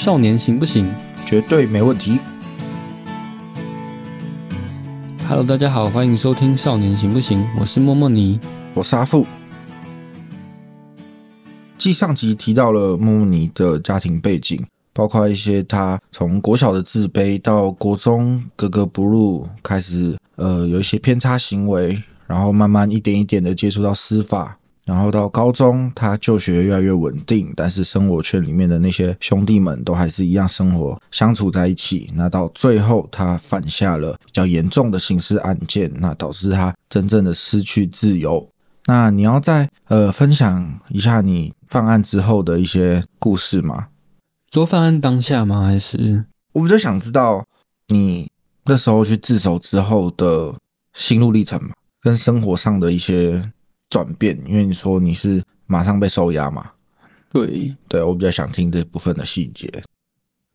少年行不行绝对没问题。？Hello，大家好，欢迎收听《少年行不行》，我是默默尼。我是阿富。继上集提到了莫莫尼的家庭背景，包括一些他从国小的自卑到国中格格不入，开始呃有一些偏差行为，然后慢慢一点一点的接触到司法，然后到高中他就学越来越稳定，但是生活圈里面的那些兄弟们都还是一样生活相处在一起。那到最后他犯下了比较严重的刑事案件，那导致他真正的失去自由。那你要再呃分享一下你犯案之后的一些故事吗？说犯案当下吗？还是我比较想知道你那时候去自首之后的心路历程嘛，跟生活上的一些转变，因为你说你是马上被收押嘛，对对我比较想听这部分的细节。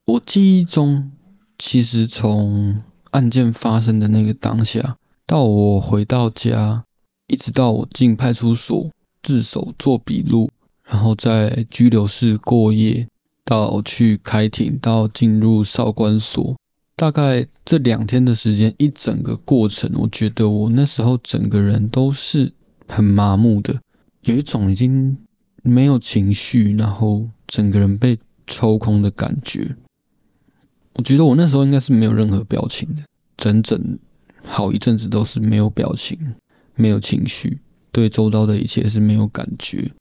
我记忆中，其实从案件发生的那个当下，到我回到家，一直到我进派出所自首做笔录，然后在拘留室过夜，到去开庭，到进入少管所，大概这两天的时间，一整个过程，我觉得我那时候整个人都是很麻木的，有一种已经没有情绪，然后整个人被抽空的感觉。我觉得我那时候应该是没有任何表情的，整整好一阵子都是没有表情、没有情绪，对周遭的一切是没有感觉，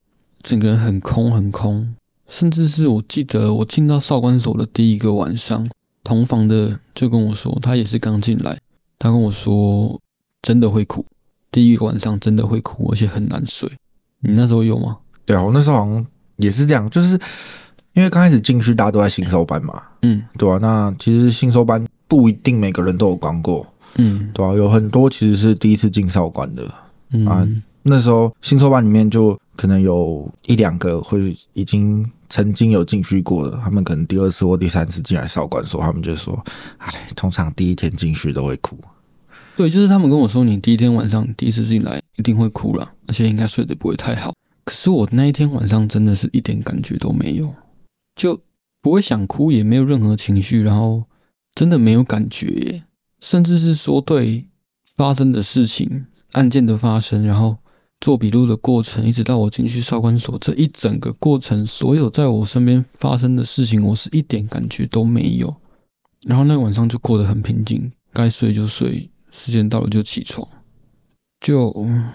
整个人很空很空。甚至是我记得我进到少管所的第一个晚上，同房的就跟我说，他也是刚进来，他跟我说真的会哭，第一个晚上真的会哭，而且很难睡。你那时候有吗？对啊，我那时候好像也是这样，就是因为刚开始进去大家都在新手班嘛，嗯对啊，那其实新手班不一定每个人都有关过，嗯对啊，有很多其实是第一次进少管的，嗯啊那时候新手班里面就可能有一两个会已经曾经有进去过的，他们可能第二次或第三次进来少管所，他们就说：“哎，通常第一天进去都会哭。对，就是他们跟我说，你第一天晚上第一次进来一定会哭了，而且应该睡得不会太好。可是我那一天晚上真的是一点感觉都没有，就不会想哭，也没有任何情绪，然后真的没有感觉，甚至是说对发生的事情、案件的发生，然后做笔录的过程，一直到我进去少管所这一整个过程，所有在我身边发生的事情，我是一点感觉都没有。然后那晚上就过得很平静，该睡就睡，时间到了就起床，就嗯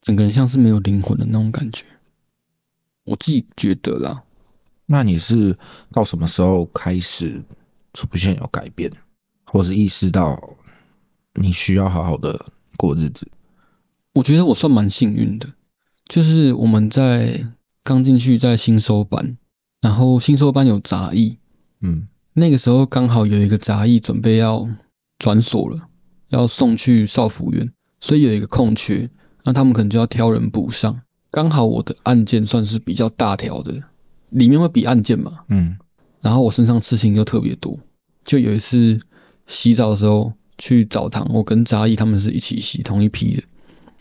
整个人像是没有灵魂的那种感觉。我自己觉得啦，”那你是到什么时候开始出现有改变，或是意识到你需要好好的过日子？我觉得我算蛮幸运的，就是我们在刚进去在新收班，然后新收班有杂役，嗯那个时候刚好有一个杂役准备要转所了，要送去少府院，所以有一个空缺，那他们可能就要挑人补上。刚好我的案件算是比较大条的，里面会比案件嘛，嗯然后我身上刺青又特别多，就有一次洗澡的时候去澡堂，我跟杂役他们是一起洗同一批的，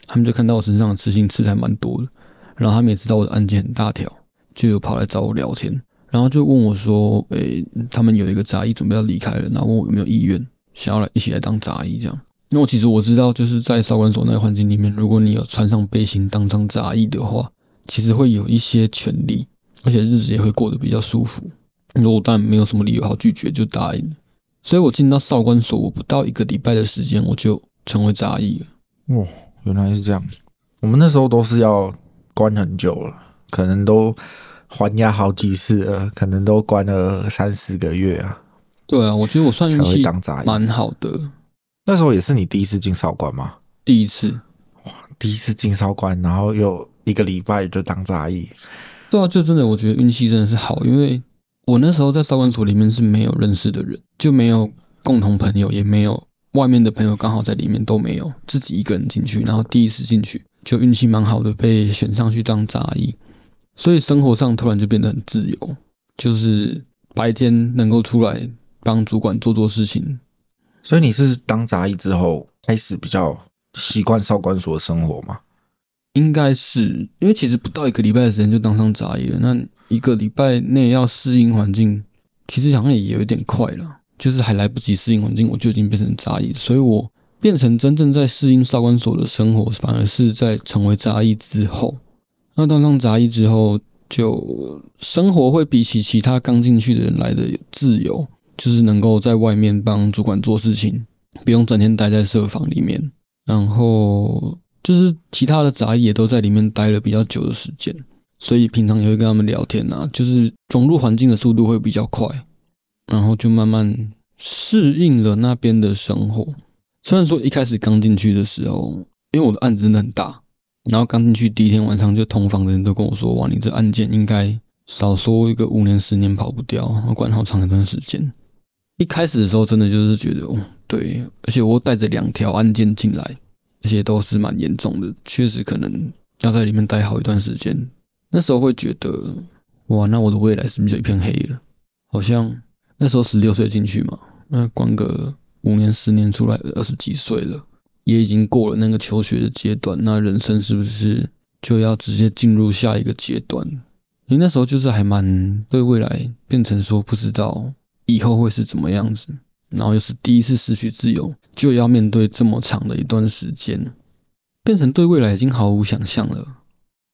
他们就看到我身上的刺青刺的还蛮多的，然后他们也知道我的案件很大条，就有跑来找我聊天，然后就问我说：“诶、他们有一个杂役准备要离开了，然后问我有没有意愿想要来一起来当杂役这样。”那我其实我知道，就是在少管所那个环境里面，如果你有穿上背心当上杂役的话，其实会有一些权利，而且日子也会过得比较舒服。那我当然没有什么理由好拒绝，就答应了。所以我进到少管所，我不到一个礼拜的时间，我就成为杂役了。哦，原来是这样。我们那时候都是要关很久了，可能都还押好几次了，可能都关了三四个月啊，对啊，我觉得我算运气当杂役。蛮好的。那时候也是你第一次进少管吗？第一次，哇第一次进少管，然后又一个礼拜就当杂役。对啊，就真的我觉得运气真的是好，因为我那时候在少管所里面是没有认识的人，就没有共同朋友，也没有外面的朋友刚好在里面都没有，自己一个人进去，然后第一次进去就运气蛮好的，被选上去当杂役，所以生活上突然就变得很自由，就是白天能够出来帮主管做做事情。所以你是当杂役之后开始比较习惯少管所的生活吗？应该是因为其实不到一个礼拜的时间就当上杂役了，那一个礼拜内要适应环境，其实好像也有一点快了，就是还来不及适应环境，我就已经变成杂役，所以我变成真正在适应少管所的生活，反而是在成为杂役之后。那当上杂役之后，就生活会比起其他刚进去的人来的自由，就是能够在外面帮主管做事情，不用整天待在设房里面，然后就是其他的杂役也都在里面待了比较久的时间。所以平常也会跟他们聊天啊，就是融入环境的速度会比较快，然后就慢慢适应了那边的生活。虽然说一开始刚进去的时候，因为我的案子真的很大，然后刚进去第一天晚上就同房的人都跟我说：“哇，你这案件应该少说一个五年十年跑不掉，要管好长一段时间。”一开始的时候真的就是觉得，哦，对，而且我带着两条案件进来，而且都是蛮严重的，确实可能要在里面待好一段时间。那时候会觉得，哇，那我的未来是不是就一片黑了？好像那时候十六岁进去嘛，那关个五年十年出来，二十几岁了，也已经过了那个求学的阶段，那人生是不是就要直接进入下一个阶段？你那时候就是还蛮对未来变成说不知道以后会是怎么样子，然后又是第一次失去自由，就要面对这么长的一段时间，变成对未来已经毫无想象了。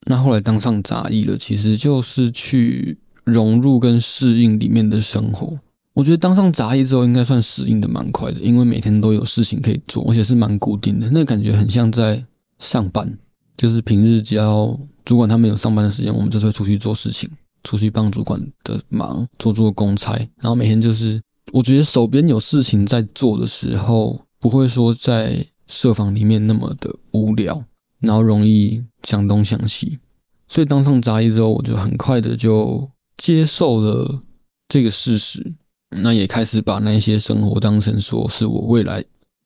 那后来当上杂役了，其实就是去融入跟适应里面的生活。我觉得当上杂役之后，应该算适应的蛮快的，因为每天都有事情可以做，而且是蛮固定的。那感觉很像在上班，就是平日只要主管他们有上班的时间，我们就会出去做事情，出去帮主管的忙，做做公差。然后每天就是，我觉得手边有事情在做的时候，不会说在设防里面那么的无聊。然后容易想东想西，所以当上杂役之后，我就很快的就接受了这个事实，那也开始把那些生活当成说是我未来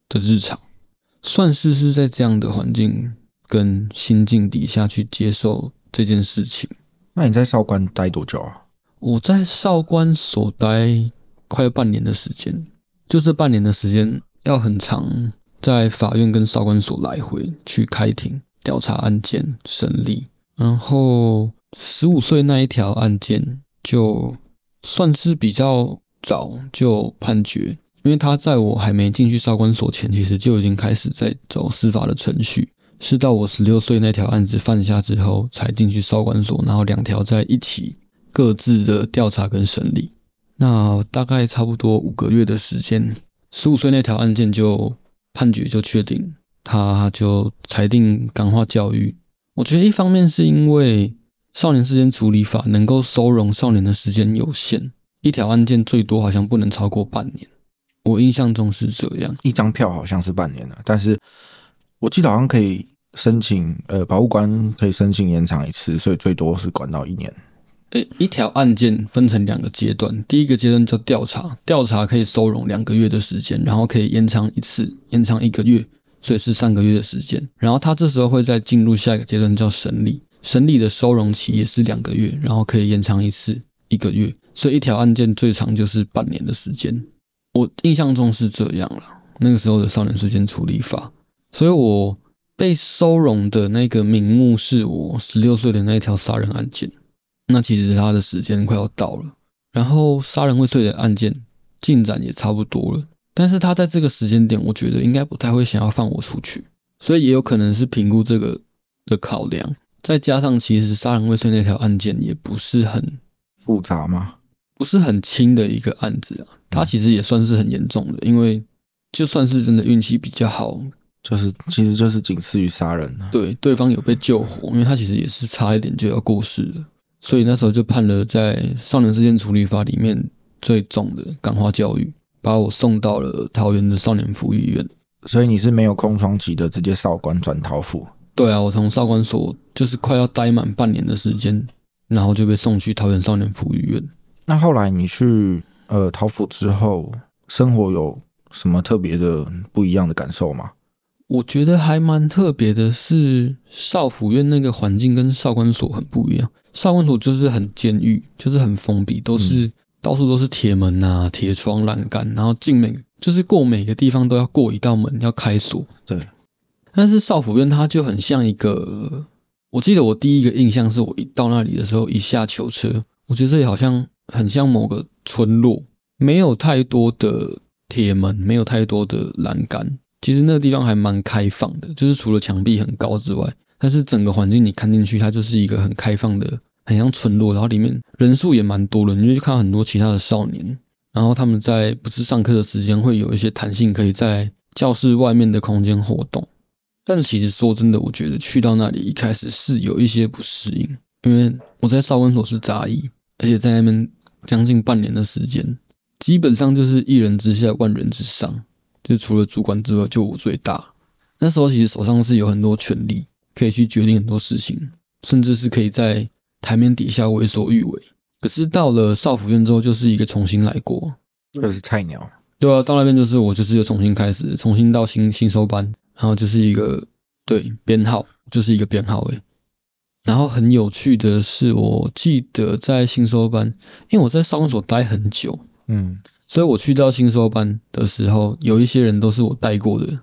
的日常，算是是在这样的环境跟心境底下去接受这件事情。那你在少官待多久啊？我在少官所待快半年的时间，就这半年的时间要很长，在法院跟少官所来回去开庭。调查案件审理，然后十五岁那一条案件就算是比较早就判决，因为他在我还没进去少管所前，其实就已经开始在走司法的程序，是到我十六岁那条案子犯下之后才进去少管所，然后两条在一起各自的调查跟审理，那大概差不多五个月的时间，十五岁那条案件就判决就确定。他就裁定感化教育。我觉得一方面是因为少年事件处理法能够收容少年的时间有限，一条案件最多好像不能超过半年。我印象中是这样，一张票好像是半年了，但是我记得好像可以申请，呃，保护官可以申请延长一次，所以最多是管到一年。呃，一条案件分成两个阶段，第一个阶段叫调查，调查可以收容两个月的时间，然后可以延长一次，延长一个月。所以是三个月的时间，然后他这时候会再进入下一个阶段，叫审理。审理的收容期也是两个月，然后可以延长一次一个月。所以一条案件最长就是半年的时间。我印象中是这样了。那个时候的少年事件处理法，所以我被收容的那个名目是我十六岁的那一条杀人案件。那其实他的时间快要到了，然后杀人未遂的案件进展也差不多了。但是他在这个时间点，我觉得应该不太会想要放我出去，所以也有可能是评估这个的考量，再加上其实杀人未遂那条案件也不是很复杂吗？不是很轻的一个案子啊，他其实也算是很严重的，因为就算是真的运气比较好，就是其实就是仅次于杀人，对，对方有被救活，因为他其实也是差一点就要过世了，所以那时候就判了在少年事件处理法里面最重的感化教育。把我送到了桃园的少年福利院，所以你是没有空窗期的，直接少管转桃府。对啊，我从少管所就是快要待满半年的时间，然后就被送去桃园少年福利院。那后来你去呃桃府之后，生活有什么特别的不一样的感受吗？我觉得还蛮特别的，是少府院那个环境跟少管所很不一样。少管所就是很监狱，就是很封闭，都是。到处都是铁门呐、铁窗、栏杆，然后进每就是过每个地方都要过一道门，要开锁。对，但是少府院它就很像一个，我记得我第一个印象是我一到那里的时候，一下囚车，我觉得这里好像很像某个村落，没有太多的铁门，没有太多的栏杆。其实那个地方还蛮开放的，就是除了墙壁很高之外，但是整个环境你看进去，它就是一个很开放的，很像村落。然后里面人数也蛮多的，你就看很多其他的少年，然后他们在不是上课的时间会有一些弹性，可以在教室外面的空间活动。但是其实说真的，我觉得去到那里一开始是有一些不适应，因为我在少管所是杂役，而且在那边将近半年的时间，基本上就是一人之下万人之上，就除了主管之外就我最大。那时候其实手上是有很多权力，可以去决定很多事情，甚至是可以在台面底下为所欲为。可是到了少府院之后，就是一个重新来过，就是菜鸟。对啊，到那边就是我就是又重新开始，重新到新新收班。然后就是一个对编号，就是一个编号诶。然后很有趣的是，我记得在新收班，因为我在少管所待很久，嗯，所以我去到新收班的时候，有一些人都是我带过的。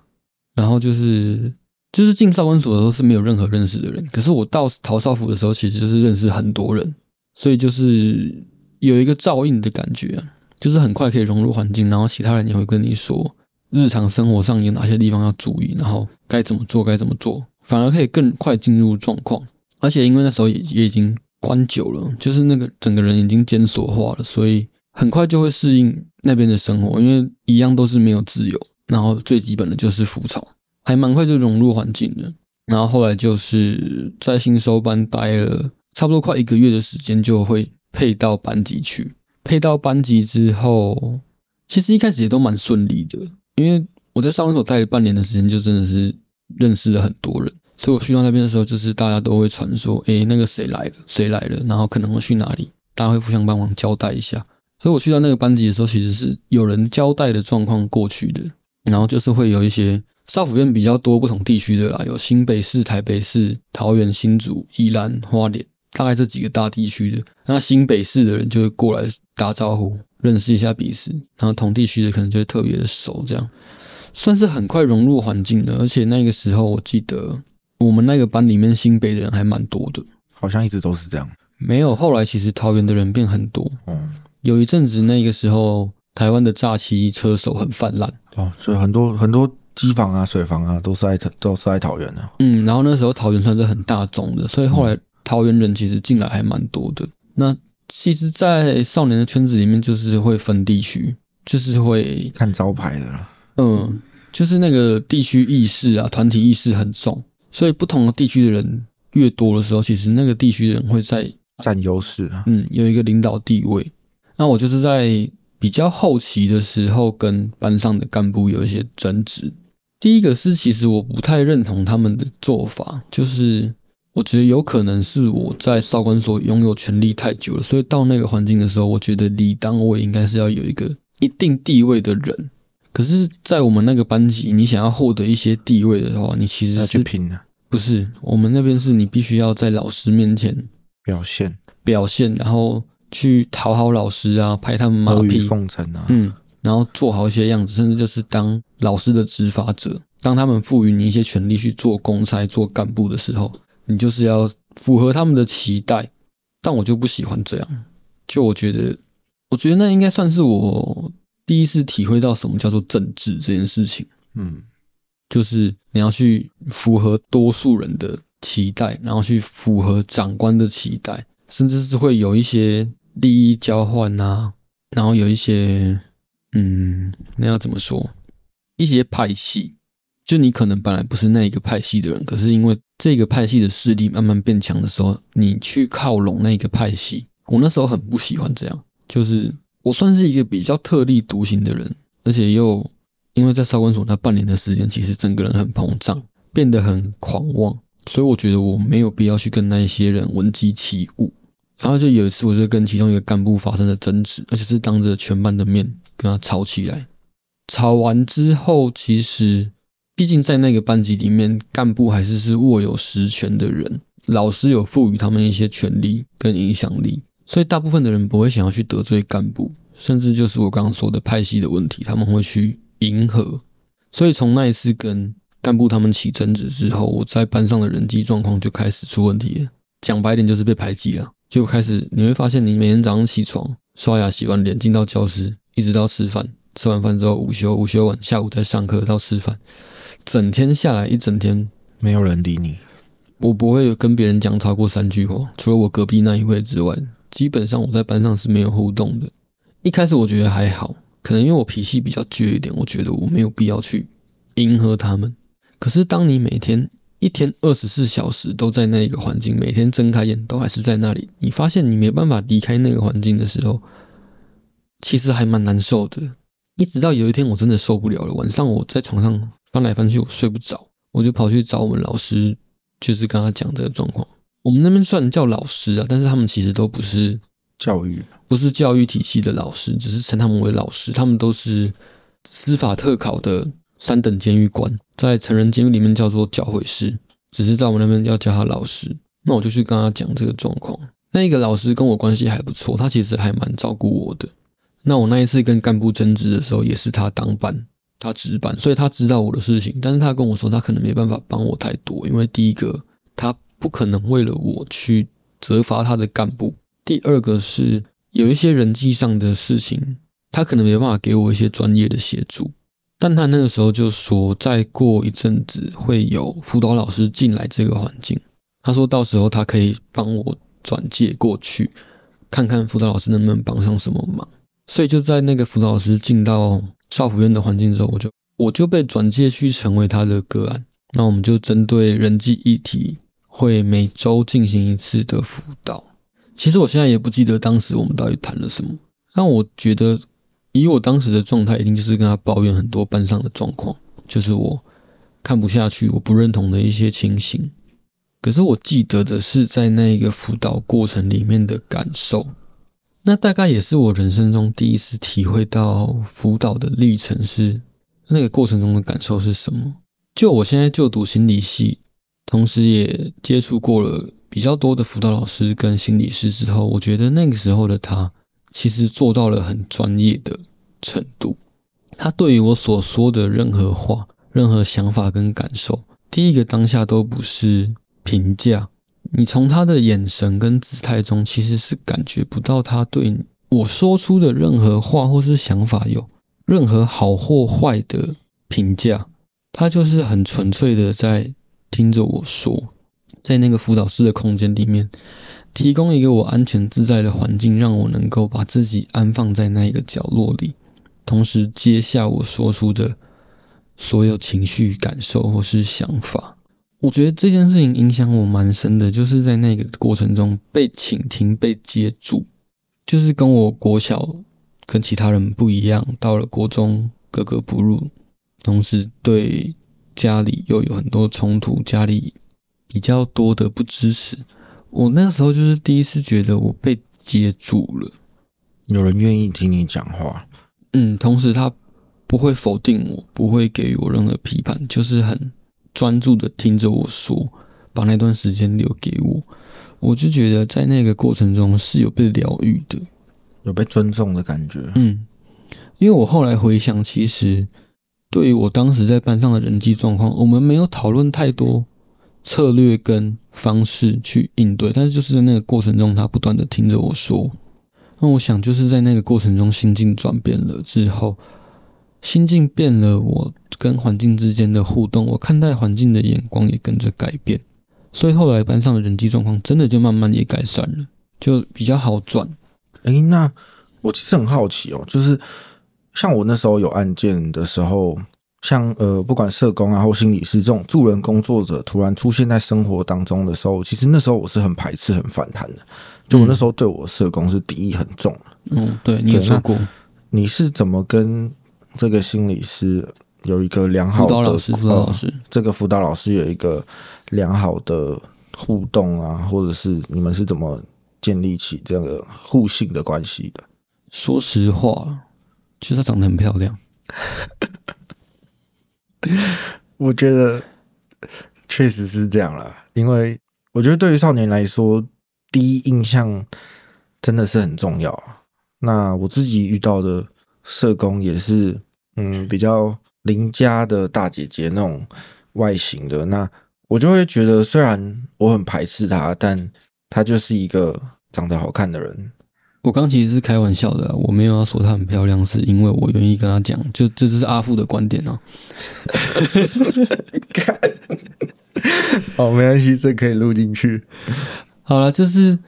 然后就是就是进少管所的时候是没有任何认识的人，可是我到陶少府的时候，其实就是认识很多人，所以就是有一个照应的感觉，就是很快可以融入环境，然后其他人也会跟你说。日常生活上有哪些地方要注意，然后该怎么做，该怎么做，反而可以更快进入状况。而且因为那时候也也已经关久了，就是那个整个人已经监所化了，所以很快就会适应那边的生活。因为一样都是没有自由，然后最基本的就是浮草，还蛮快就融入环境的。然后后来就是在新收班待了差不多快一个月的时间，就会配到班级去。配到班级之后，其实一开始也都蛮顺利的。因为我在少管所待了半年的时间，就真的是认识了很多人，所以我去到那边的时候，就是大家都会传说，诶，那个谁来了，谁来了，然后可能会去哪里，大家会互相帮忙交代一下。所以我去到那个班级的时候，其实是有人交代的状况过去的，然后就是会有一些少府院比较多不同地区的啦，有新北市、台北市、桃园、新竹、宜兰、花莲，大概这几个大地区的，那新北市的人就会过来打招呼。认识一下彼此，然后同地区的可能就会特别的熟，这样算是很快融入环境的。而且那个时候，我记得我们那个班里面新北的人还蛮多的，好像一直都是这样。没有，后来其实桃园的人变很多。嗯，有一阵子那个时候，台湾的诈欺车手很泛滥哦，所以很多很多机房啊、水房啊都是在都是在桃园的。嗯，然后那时候桃园算是很大众的，所以后来桃园人其实进来还蛮多的。那其实，在少年的圈子里面，就是会分地区，就是会看招牌的。嗯，就是那个地区意识啊，团体意识很重，所以不同的地区的人越多的时候，其实那个地区的人会在占优势啊。嗯，有一个领导地位。那我就是在比较后期的时候，跟班上的干部有一些争执。第一个是，其实我不太认同他们的做法，就是。我觉得有可能是我在少管所拥有权力太久了，所以到那个环境的时候，我觉得理当我应该是要有一个一定地位的人。可是，在我们那个班级，你想要获得一些地位的话，你其实是拼的，不是？我们那边是你必须要在老师面前表现表现，然后去讨好老师啊，拍他们马屁奉承啊，嗯，然后做好一些样子，甚至就是当老师的执法者，当他们赋予你一些权利去做公差、做干部的时候。你就是要符合他们的期待，但我就不喜欢这样。就我觉得，我觉得那应该算是我第一次体会到什么叫做政治这件事情。嗯，就是你要去符合多数人的期待，然后去符合长官的期待，甚至是会有一些利益交换啊，然后有一些，嗯，那要怎么说？一些派系。就你可能本来不是那一个派系的人，可是因为这个派系的势力慢慢变强的时候，你去靠拢那个派系。我那时候很不喜欢这样，就是我算是一个比较特立独行的人，而且又因为在少管所那半年的时间，其实整个人很膨胀，变得很狂妄，所以我觉得我没有必要去跟那一些人闻鸡起舞。然后就有一次，我就跟其中一个干部发生了争执，而且是当着全班的面跟他吵起来。吵完之后，其实。毕竟在那个班级里面，干部还是是握有实权的人，老师有赋予他们一些权利跟影响力，所以大部分的人不会想要去得罪干部，甚至就是我刚刚说的派系的问题，他们会去迎合。所以从那一次跟干部他们起争执之后，我在班上的人际状况就开始出问题了。讲白点就是被排挤了。就开始你会发现，你每天早上起床、刷牙、洗完脸进到教室，一直到吃饭，吃完饭之后午休，午休完下午再上课到吃饭，整天下来一整天，没有人理你。我不会跟别人讲超过三句话，除了我隔壁那一位之外，基本上我在班上是没有互动的。一开始我觉得还好，可能因为我脾气比较倔一点，我觉得我没有必要去迎合他们。可是当你每天一天二十四小时都在那一个环境，每天睁开眼都还是在那里，你发现你没办法离开那个环境的时候，其实还蛮难受的。一直到有一天我真的受不了了，晚上我在床上翻来翻去，我睡不着，我就跑去找我们老师。就是跟他讲这个状况，我们那边算叫老师啊，但是他们其实都不是教育，不是教育体系的老师，只是称他们为老师。他们都是司法特考的三等监狱官，在成人监狱里面叫做教诲师，只是在我们那边要叫他老师。那我就去跟他讲这个状况。那一个老师跟我关系还不错，他其实还蛮照顾我的。那我那一次跟干部争执的时候，也是他当班。他值班，所以他知道我的事情，但是他跟我说他可能没办法帮我太多，因为第一个他不可能为了我去责罚他的干部，第二个是有一些人际上的事情，他可能没办法给我一些专业的协助。但他那个时候就说，再过一阵子会有辅导老师进来这个环境，他说到时候他可以帮我转介过去，看看辅导老师能不能帮上什么忙。所以就在那个辅导老师进到。少府院的环境之后，我就我就被转介去成为他的个案。那我们就针对人际议题，会每周进行一次的辅导。其实我现在也不记得当时我们到底谈了什么。但我觉得，以我当时的状态，一定就是跟他抱怨很多班上的状况，就是我看不下去，我不认同的一些情形。可是我记得的是，在那个辅导过程里面的感受。那大概也是我人生中第一次体会到辅导的历程是那个过程中的感受是什么？就我现在就读心理系，同时也接触过了比较多的辅导老师跟心理师之后，我觉得那个时候的他其实做到了很专业的程度。他对于我所说的任何话、任何想法跟感受，第一个当下都不是评价。你从他的眼神跟姿态中，其实是感觉不到他对我说出的任何话或是想法有任何好或坏的评价。他就是很纯粹的在听着我说，在那个辅导室的空间里面，提供一个我安全自在的环境，让我能够把自己安放在那一个角落里，同时接下我说出的所有情绪感受或是想法。我觉得这件事情影响我蛮深的，就是在那个过程中被倾听、被接住，就是跟我国小跟其他人不一样，到了国中格格不入，同时对家里又有很多冲突，家里比较多的不支持。我那个时候就是第一次觉得我被接住了，有人愿意听你讲话，嗯，同时他不会否定我，不会给予我任何批判，就是很。专注的听着我说，把那段时间留给我，我就觉得在那个过程中是有被疗愈的，有被尊重的感觉。嗯，因为我后来回想，其实对于我当时在班上的人际状况，我们没有讨论太多策略跟方式去应对，但是就是在那个过程中，他不断的听着我说，那我想就是在那个过程中心境转变了之后。心境变了，我跟环境之间的互动，我看待环境的眼光也跟着改变，所以后来班上的人际状况真的就慢慢也改善了，就比较好转。哎，那我其实很好奇哦，就是像我那时候有案件的时候，像呃，不管社工啊或心理师这种助人工作者突然出现在生活当中的时候，其实那时候我是很排斥、很反弹的，就我那时候对我社工是敌意很重。嗯，对你也说过，你是怎么跟？这个心理师有一个良好的辅导老师，辅导老师，这个辅导老师有一个良好的互动啊，或者是你们是怎么建立起这个互信的关系的？说实话，其实她长得很漂亮。我觉得确实是这样了，因为我觉得对于少年来说，第一印象真的是很重要啊。那我自己遇到的。社工也是，嗯，比较邻家的大姐姐那种外形的，那我就会觉得，虽然我很排斥她，但她就是一个长得好看的人。我刚其实是开玩笑的啊，我没有要说她很漂亮，是因为我愿意跟她讲，就这就是阿富的观点哦。哦，没关系，这可以录进去。好了，就是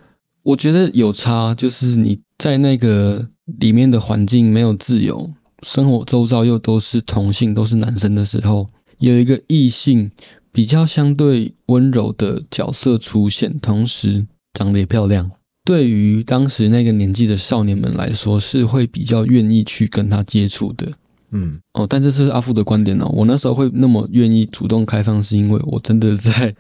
我觉得有差，就是你在那个里面的环境没有自由，生活周遭又都是同性，都是男生的时候，有一个异性比较相对温柔的角色出现，同时长得也漂亮，对于当时那个年纪的少年们来说，是会比较愿意去跟他接触的。嗯，哦，但这是阿富的观点哦。我那时候会那么愿意主动开放，是因为我真的在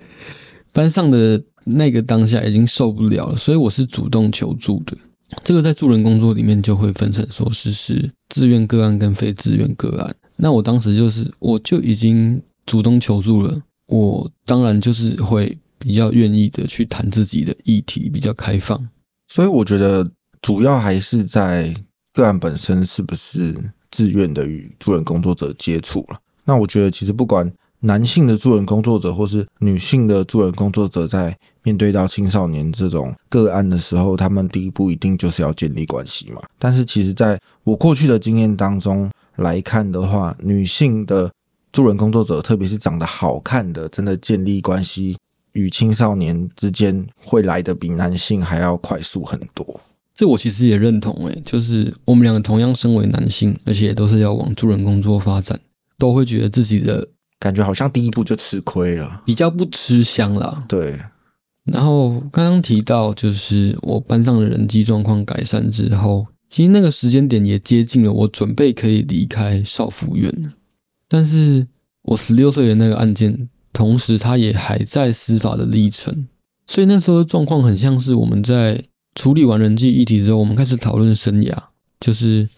班上的那个当下已经受不了，所以我是主动求助的。这个在助人工作里面就会分成说是是自愿个案跟非自愿个案。那我当时就是我就已经主动求助了，我当然就是会比较愿意的去谈自己的议题，比较开放。所以我觉得主要还是在个案本身是不是自愿的与助人工作者接触了。那我觉得其实不管男性的助人工作者或是女性的助人工作者，在面对到青少年这种个案的时候，他们第一步一定就是要建立关系嘛。但是其实在我过去的经验当中来看的话，女性的助人工作者，特别是长得好看的，真的建立关系与青少年之间会来的比男性还要快速很多。这我其实也认同诶，就是我们两个同样身为男性，而且都是要往助人工作发展，都会觉得自己的感觉好像第一步就吃亏了。比较不吃香啦。对，然后刚刚提到，就是我班上的人际状况改善之后，其实那个时间点也接近了我准备可以离开少府院了。但是我十六岁的那个案件，同时他也还在司法的历程，所以那时候的状况很像是我们在处理完人际议题之后，我们开始讨论生涯，就是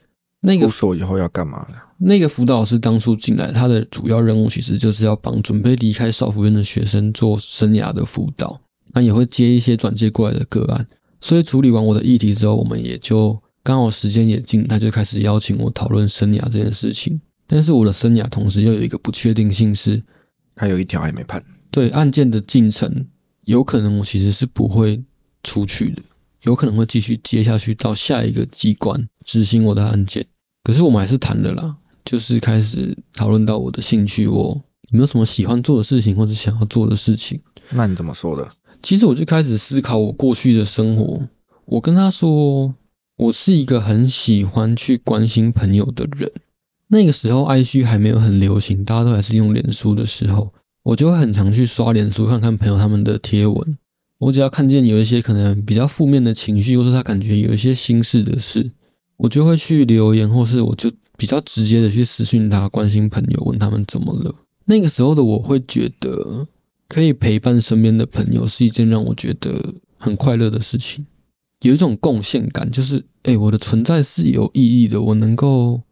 那个出所以后要干嘛的？那个辅导老师当初进来，他的主要任务其实就是要帮准备离开少府院的学生做生涯的辅导，那也会接一些转接过来的个案。所以处理完我的议题之后，我们也就刚好时间也近，他就开始邀请我讨论生涯这件事情。但是我的生涯同时又有一个不确定性是，还有一条还没判。对案件的进程，有可能我其实是不会出去的，有可能会继续接下去到下一个机关执行我的案件。可是我们还是谈了啦，就是开始讨论到我的兴趣，我有没有什么喜欢做的事情或者想要做的事情。那你怎么说的？其实我就开始思考我过去的生活。我跟他说，我是一个很喜欢去关心朋友的人。那个时候，IG 还没有很流行，大家都还是用脸书的时候，我就会很常去刷脸书，看看朋友他们的贴文。我只要看见有一些可能比较负面的情绪，或是他感觉有一些心事的事，我就会去留言，或是我就比较直接的去私讯他，关心朋友，问他们怎么了。那个时候的我会觉得，可以陪伴身边的朋友是一件让我觉得很快乐的事情，有一种贡献感，就是诶，我的存在是有意义的，我能够。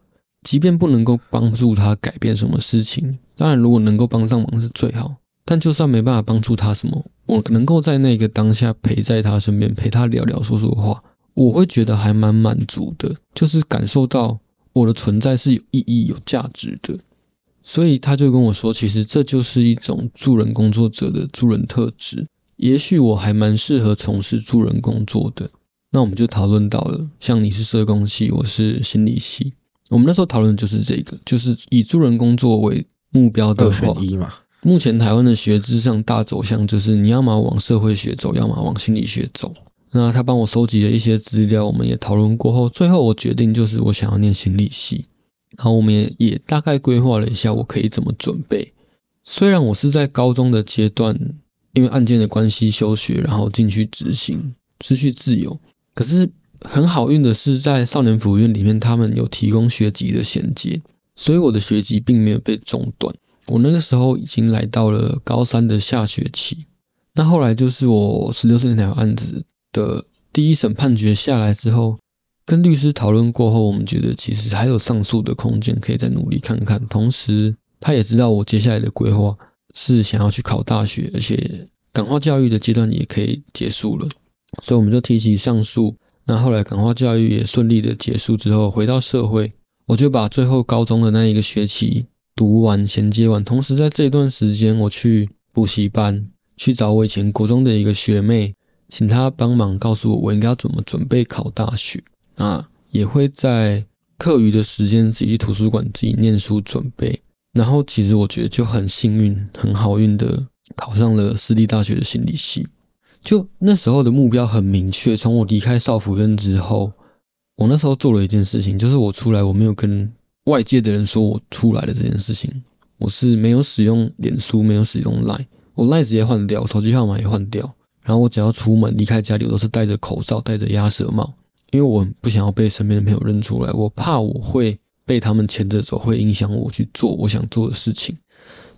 即便不能够帮助他改变什么事情，当然如果能够帮上忙是最好。但就算没办法帮助他什么，我能够在那个当下陪在他身边，陪他聊聊说说话，我会觉得还蛮满足的，就是感受到我的存在是有意义、有价值的。所以他就跟我说，其实这就是一种助人工作者的助人特质。也许我还蛮适合从事助人工作的。那我们就讨论到了，像你是社工系，我是心理系。我们那时候讨论的就是这个，就是以助人工作为目标的二话，选一嘛。目前台湾的学制上大走向就是你要么往社会学走，要么往心理学走。那他帮我收集了一些资料，我们也讨论过后，最后我决定就是我想要念心理系。然后我们也也大概规划了一下我可以怎么准备。虽然我是在高中的阶段，因为案件的关系休学，然后进去执行，失去自由，可是。很好运的是，在少年福院里面，他们有提供学籍的衔接，所以我的学籍并没有被中断。我那个时候已经来到了高三的下学期。那后来就是我十六岁那条案子的第一审判决下来之后，跟律师讨论过后，我们觉得其实还有上诉的空间，可以再努力看看。同时，他也知道我接下来的规划是想要去考大学，而且感化教育的阶段也可以结束了，所以我们就提起上诉。那后来感化教育也顺利的结束之后，回到社会，我就把最后高中的那一个学期读完衔接完。同时在这段时间，我去补习班去找我以前国中的一个学妹，请她帮忙告诉我我应该要怎么准备考大学。那也会在课余的时间自己去图书馆自己念书准备。然后其实我觉得就很幸运、很好运的考上了私立大学的心理系。就那时候的目标很明确，从我离开少府院之后，我那时候做了一件事情，就是我出来我没有跟外界的人说我出来的这件事情，我是没有使用脸书，没有使用 Line，我 Line 直接换掉，手机号码也换掉。然后我只要出门离开家里，我都是戴着口罩、戴着鸭舌帽，因为我不想要被身边的朋友认出来，我怕我会被他们牵着走，会影响我去做我想做的事情。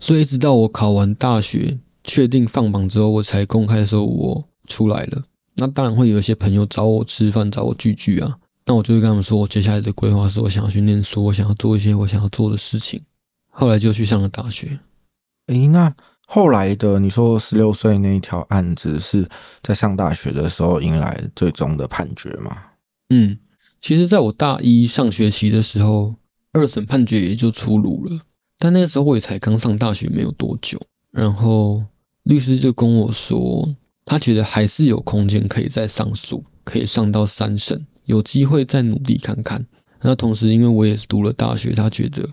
所以直到我考完大学。确定放榜之后，我才公开说我出来了。那当然会有一些朋友找我吃饭，找我聚聚啊。那我就会跟他们说，我接下来的规划是我想要去念书，我想要做一些我想要做的事情。后来就去上了大学。诶，那后来的你说十六岁那一条案子是在上大学的时候迎来最终的判决吗？嗯，其实在我大一上学期的时候，二审判决也就出炉了。但那个时候我也才刚上大学没有多久，然后。律师就跟我说，他觉得还是有空间可以再上诉，可以上到三审，有机会再努力看看。那同时，因为我也是读了大学，他觉得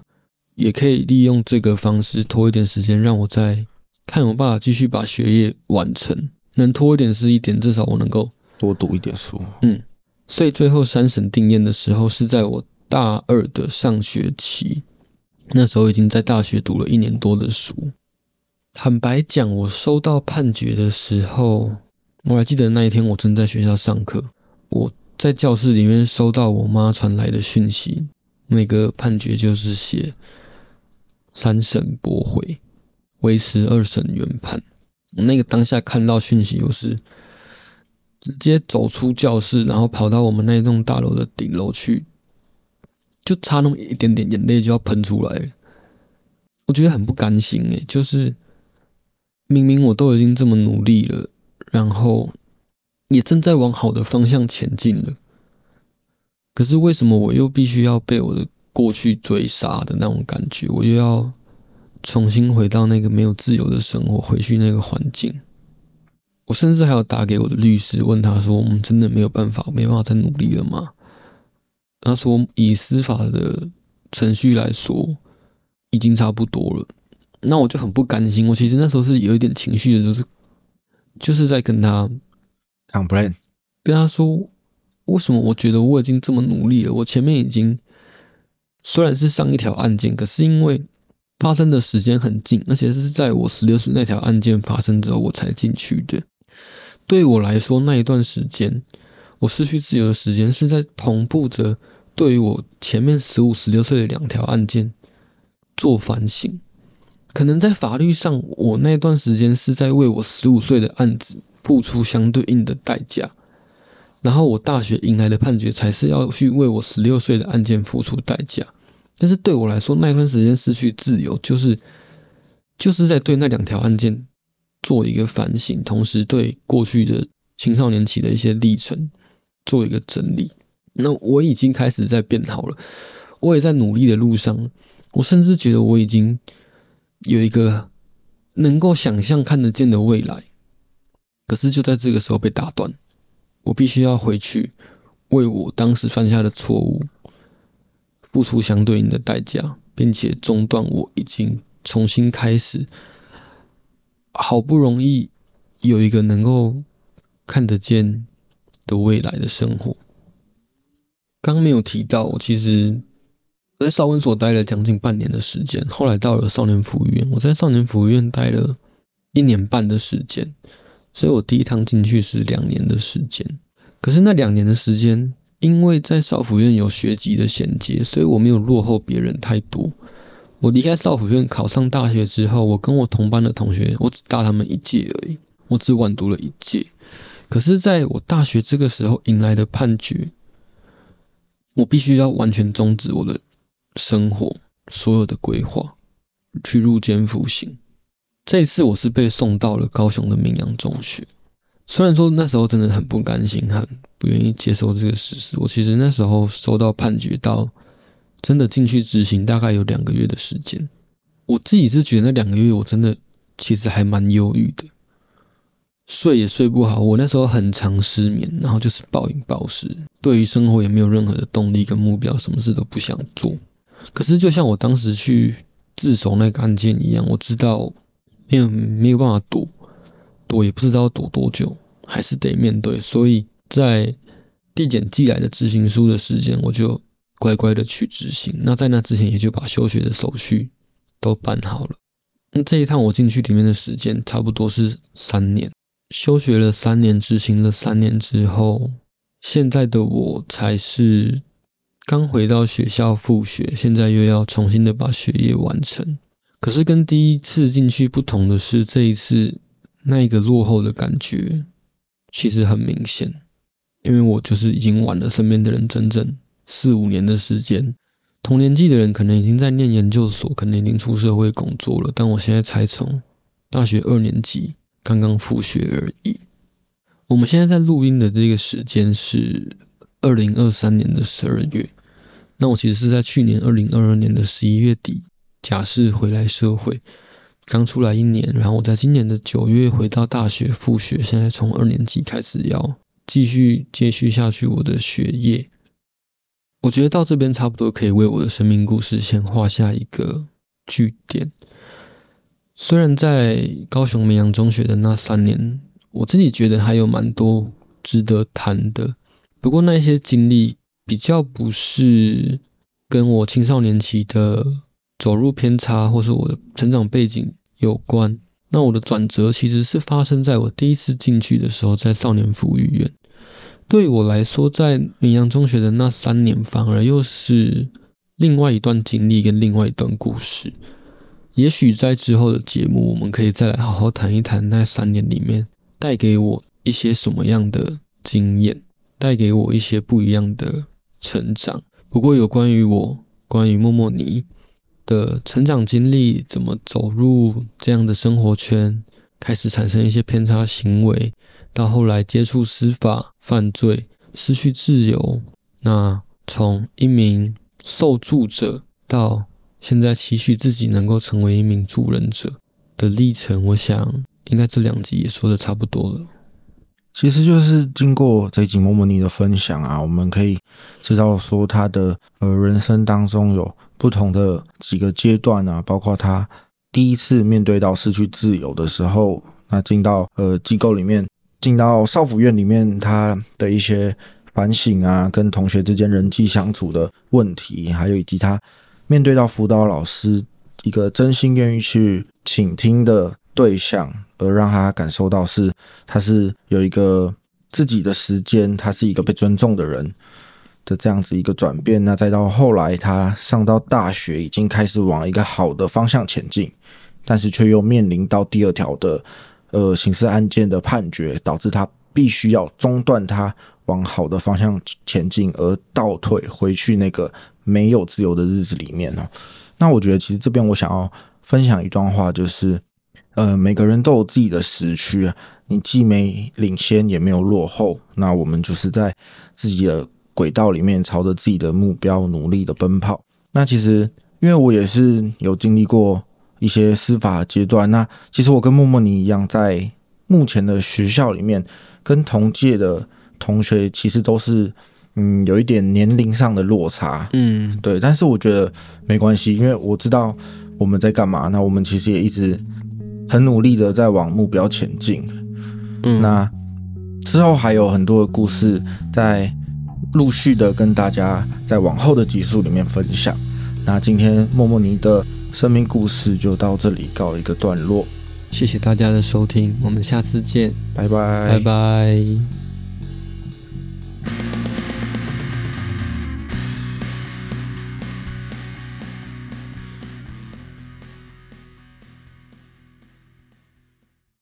也可以利用这个方式拖一点时间，让我再看有办法继续把学业完成。能拖一点是一点，至少我能够多读一点书。嗯，所以最后三审定验的时候是在我大二的上学期，那时候已经在大学读了一年多的书。坦白讲，我收到判决的时候，我还记得那一天我正在学校上课，我在教室里面收到我妈传来的讯息，那个判决就是写三审驳回，维持二审原判。那个当下看到讯息，我是直接走出教室，然后跑到我们那栋大楼的顶楼去，就差那么一点点，眼泪就要喷出来。我觉得很不甘心诶，就是。明明我都已经这么努力了，然后也正在往好的方向前进了，可是为什么我又必须要被我的过去追杀的那种感觉？我又要重新回到那个没有自由的生活，回去那个环境。我甚至还有打给我的律师，问他说：“我们真的没有办法，没办法再努力了吗？”他说：“以司法的程序来说，已经差不多了。”那我就很不甘心，我其实那时候是有一点情绪的，就是就是在跟他 complain，跟他说，为什么我觉得我已经这么努力了，我前面已经虽然是上一条案件，可是因为发生的时间很近，而且是在我十六岁那条案件发生之后我才进去的。对我来说，那一段时间我失去自由的时间是在同步着，对于我前面十五、十六岁的两条案件做反省。可能在法律上，我那段时间是在为我十五岁的案子付出相对应的代价，然后我大学迎来的判决才是要去为我十六岁的案件付出代价。但是对我来说，那段时间失去自由，就是就是在对那两条案件做一个反省，同时对过去的青少年期的一些历程做一个整理。那我已经开始在变好了，我也在努力的路上，我甚至觉得我已经。有一个能够想象看得见的未来，可是就在这个时候被打断。我必须要回去为我当时犯下的错误付出相对应的代价，并且中断我已经重新开始，好不容易有一个能够看得见的未来的生活。刚没有提到，我其实。我在少温所待了将近半年的时间，后来到了少年福利院。我在少年福利院待了一年半的时间，所以我第一趟进去是两年的时间。可是那两年的时间，因为在少府院有学籍的衔接，所以我没有落后别人太多。我离开少府院考上大学之后，我跟我同班的同学，我只大他们一届而已，我只晚读了一届。可是在我大学这个时候迎来的判决，我必须要完全终止我的。生活所有的规划，去入监服刑。这一次我是被送到了高雄的明阳中学。虽然说那时候真的很不甘心，很不愿意接受这个事实。我其实那时候收到判决到真的进去执行，大概有两个月的时间。我自己是觉得那两个月我真的其实还蛮忧郁的，睡也睡不好。我那时候很常失眠，然后就是暴饮暴食，对于生活也没有任何的动力跟目标，什么事都不想做。可是就像我当时去自首那个案件一样，我知道没有没有办法躲，躲也不知道躲多久，还是得面对。所以在地检寄来的执行书的时间，我就乖乖的去执行。那在那之前，也就把休学的手续都办好了。那这一趟我进去里面的时间，差不多是三年。休学了三年，执行了三年之后，现在的我才是刚回到学校复学，现在又要重新的把学业完成。可是跟第一次进去不同的是，这一次那一个落后的感觉其实很明显。因为我就是已经晚了身边的人整整四五年的时间，同年纪的人可能已经在念研究所，可能已经出社会工作了，但我现在才从大学二年级刚刚复学而已。我们现在在录音的这个时间是二零二三年的十二月，那我其实是在去年二零二二年的十一月底假释回来社会，刚出来一年，然后我在今年的九月回到大学复学，现在从二年级开始要。继续接续下去我的学业，我觉得到这边差不多可以为我的生命故事先画下一个句点。虽然在高雄绵阳中学的那三年，我自己觉得还有蛮多值得谈的，不过那些经历比较不是跟我青少年期的走入偏差，或是我的成长背景有关。那我的转折其实是发生在我第一次进去的时候，在少年福利院。对我来说，在明阳中学的那三年，反而又是另外一段经历跟另外一段故事。也许在之后的节目，我们可以再来好好谈一谈那三年里面带给我一些什么样的经验，带给我一些不一样的成长。不过，有关于我，关于默默尼。的成长经历，怎么走入这样的生活圈，开始产生一些偏差行为，到后来接触司法犯罪，失去自由，那从一名受助者到现在期许自己能够成为一名助人者的历程，我想应该这两集也说的差不多了。其实就是经过这集莫莫尼的分享啊，我们可以知道说他的呃人生当中有。不同的几个阶段啊，包括他第一次面对到失去自由的时候，那进到呃机构里面，进到少府院里面，他的一些反省啊，跟同学之间人际相处的问题，还有以及他面对到辅导老师一个真心愿意去倾听的对象，而让他感受到是他是有一个自己的时间，他是一个被尊重的人。的这样子一个转变，那再到后来，他上到大学已经开始往一个好的方向前进，但是却又面临到第二条的呃刑事案件的判决，导致他必须要中断他往好的方向前进，而倒退回去那个没有自由的日子里面哦。那我觉得其实这边我想要分享一段话，就是呃每个人都有自己的时区，你既没领先也没有落后，那我们就是在自己的。轨道里面朝着自己的目标努力的奔跑。那其实，因为我也是有经历过一些司法阶段。那其实我跟默默你一样，在目前的学校里面，跟同届的同学其实都是嗯有一点年龄上的落差。嗯，对。但是我觉得没关系，因为我知道我们在干嘛。那我们其实也一直很努力的在往目标前进。嗯，那之后还有很多的故事在。陆续的跟大家在往后的集数里面分享。那今天默默尼的生命故事就到这里告一个段落。谢谢大家的收听，我们下次见，拜拜，拜拜。